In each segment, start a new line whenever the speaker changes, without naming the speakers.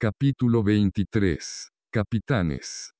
Capítulo 23. Capitanes.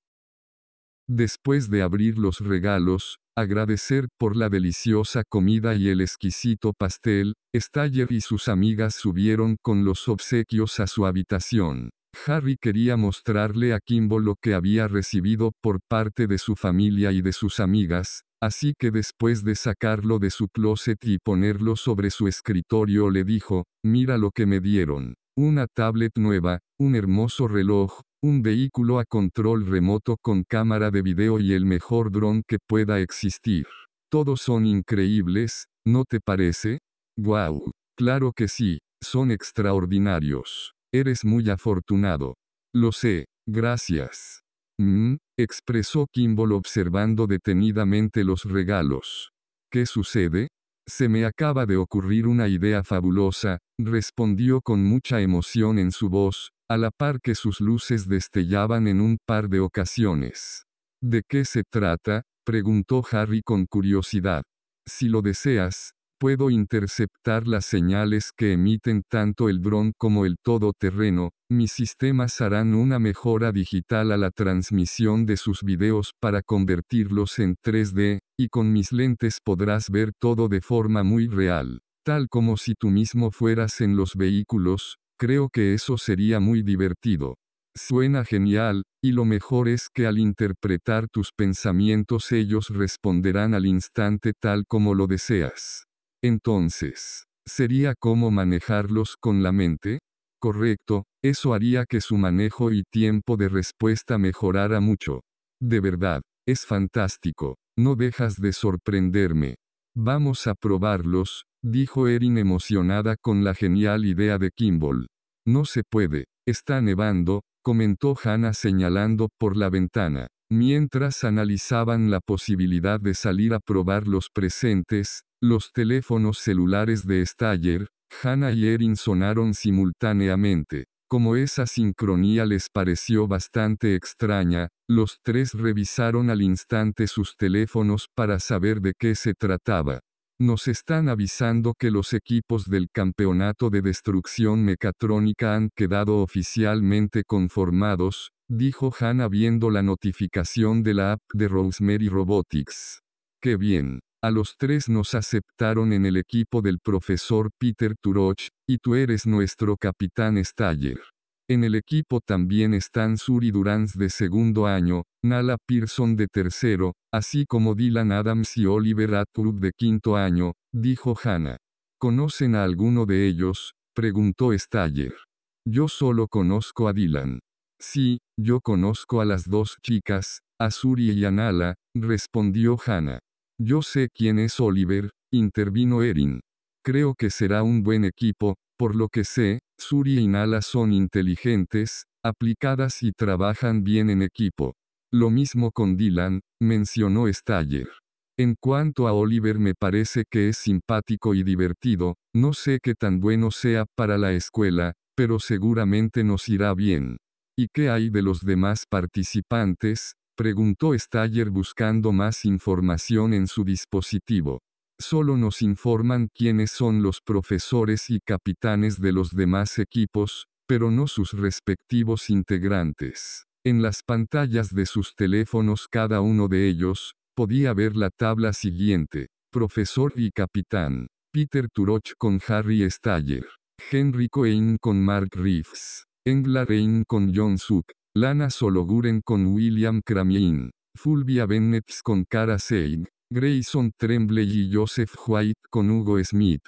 Después de abrir los regalos, agradecer por la deliciosa comida y el exquisito pastel, Staller y sus amigas subieron con los obsequios a su habitación. Harry quería mostrarle a Kimbo lo que había recibido por parte de su familia y de sus amigas, así que después de sacarlo de su closet y ponerlo sobre su escritorio le dijo, mira lo que me dieron. Una tablet nueva, un hermoso reloj, un vehículo a control remoto con cámara de video y el mejor dron que pueda existir. Todos son increíbles, ¿no te parece? ¡Guau! Claro que sí, son extraordinarios. Eres muy afortunado. Lo sé, gracias. Mmm, expresó Kimball observando detenidamente los regalos. ¿Qué sucede? Se me acaba de ocurrir una idea fabulosa, respondió con mucha emoción en su voz, a la par que sus luces destellaban en un par de ocasiones. ¿De qué se trata? preguntó Harry con curiosidad. Si lo deseas, puedo interceptar las señales que emiten tanto el dron como el todoterreno, mis sistemas harán una mejora digital a la transmisión de sus videos para convertirlos en 3D, y con mis lentes podrás ver todo de forma muy real, tal como si tú mismo fueras en los vehículos, creo que eso sería muy divertido. Suena genial, y lo mejor es que al interpretar tus pensamientos ellos responderán al instante tal como lo deseas. Entonces, ¿sería cómo manejarlos con la mente? Correcto, eso haría que su manejo y tiempo de respuesta mejorara mucho. De verdad, es fantástico, no dejas de sorprenderme. Vamos a probarlos, dijo Erin emocionada con la genial idea de Kimball. No se puede, está nevando, comentó Hannah señalando por la ventana. Mientras analizaban la posibilidad de salir a probar los presentes, los teléfonos celulares de Staller, Hannah y Erin sonaron simultáneamente. Como esa sincronía les pareció bastante extraña, los tres revisaron al instante sus teléfonos para saber de qué se trataba. Nos están avisando que los equipos del campeonato de destrucción mecatrónica han quedado oficialmente conformados, dijo Hannah viendo la notificación de la app de Rosemary Robotics. ¡Qué bien! A los tres nos aceptaron en el equipo del profesor Peter Turoch, y tú eres nuestro capitán Staller. En el equipo también están Suri Durans de segundo año, Nala Pearson de tercero, así como Dylan Adams y Oliver Atwood de quinto año, dijo Hannah. ¿Conocen a alguno de ellos? preguntó Staller. Yo solo conozco a Dylan. Sí, yo conozco a las dos chicas, a Suri y a Nala, respondió Hannah. Yo sé quién es Oliver, intervino Erin. Creo que será un buen equipo, por lo que sé, Suri y Nala son inteligentes, aplicadas y trabajan bien en equipo. Lo mismo con Dylan, mencionó Staller. En cuanto a Oliver me parece que es simpático y divertido, no sé qué tan bueno sea para la escuela, pero seguramente nos irá bien. ¿Y qué hay de los demás participantes? Preguntó Staller buscando más información en su dispositivo. Solo nos informan quiénes son los profesores y capitanes de los demás equipos, pero no sus respectivos integrantes. En las pantallas de sus teléfonos cada uno de ellos, podía ver la tabla siguiente. Profesor y capitán. Peter Turoch con Harry Staller. Henry Cohen con Mark Reeves. Engla Rain con John Suk. Lana Sologuren con William Cramien, Fulvia Bennett con Cara Seig, Grayson Tremblay y Joseph White con Hugo Smith.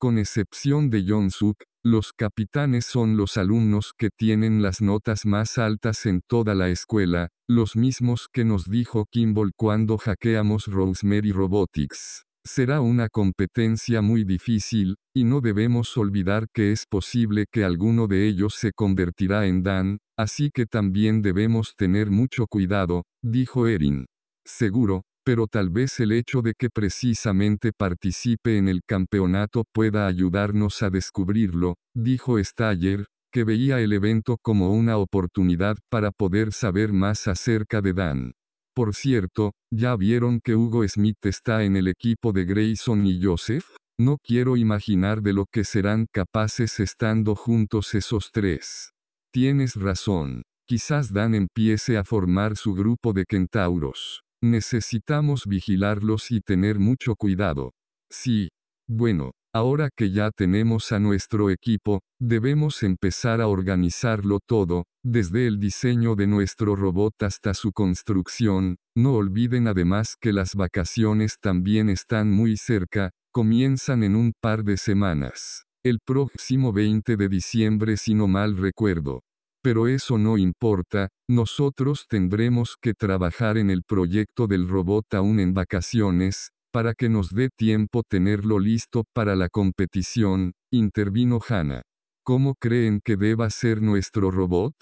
Con excepción de John Suk, los capitanes son los alumnos que tienen las notas más altas en toda la escuela, los mismos que nos dijo Kimball cuando hackeamos Rosemary Robotics. Será una competencia muy difícil, y no debemos olvidar que es posible que alguno de ellos se convertirá en Dan, así que también debemos tener mucho cuidado, dijo Erin. Seguro, pero tal vez el hecho de que precisamente participe en el campeonato pueda ayudarnos a descubrirlo, dijo Staller, que veía el evento como una oportunidad para poder saber más acerca de Dan. Por cierto, ¿ya vieron que Hugo Smith está en el equipo de Grayson y Joseph? No quiero imaginar de lo que serán capaces estando juntos esos tres. Tienes razón. Quizás Dan empiece a formar su grupo de centauros. Necesitamos vigilarlos y tener mucho cuidado. Sí. Bueno, ahora que ya tenemos a nuestro equipo, debemos empezar a organizarlo todo, desde el diseño de nuestro robot hasta su construcción. No olviden además que las vacaciones también están muy cerca, comienzan en un par de semanas. El próximo 20 de diciembre si no mal recuerdo. Pero eso no importa, nosotros tendremos que trabajar en el proyecto del robot aún en vacaciones, para que nos dé tiempo tenerlo listo para la competición, intervino Hannah. ¿Cómo creen que deba ser nuestro robot?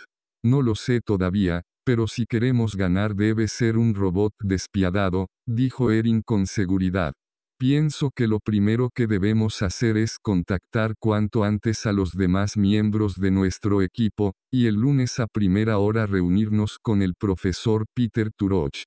No lo sé todavía, pero si queremos ganar debe ser un robot despiadado, dijo Erin con seguridad. Pienso que lo primero que debemos hacer es contactar cuanto antes a los demás miembros de nuestro equipo, y el lunes a primera hora reunirnos con el profesor Peter Turoch.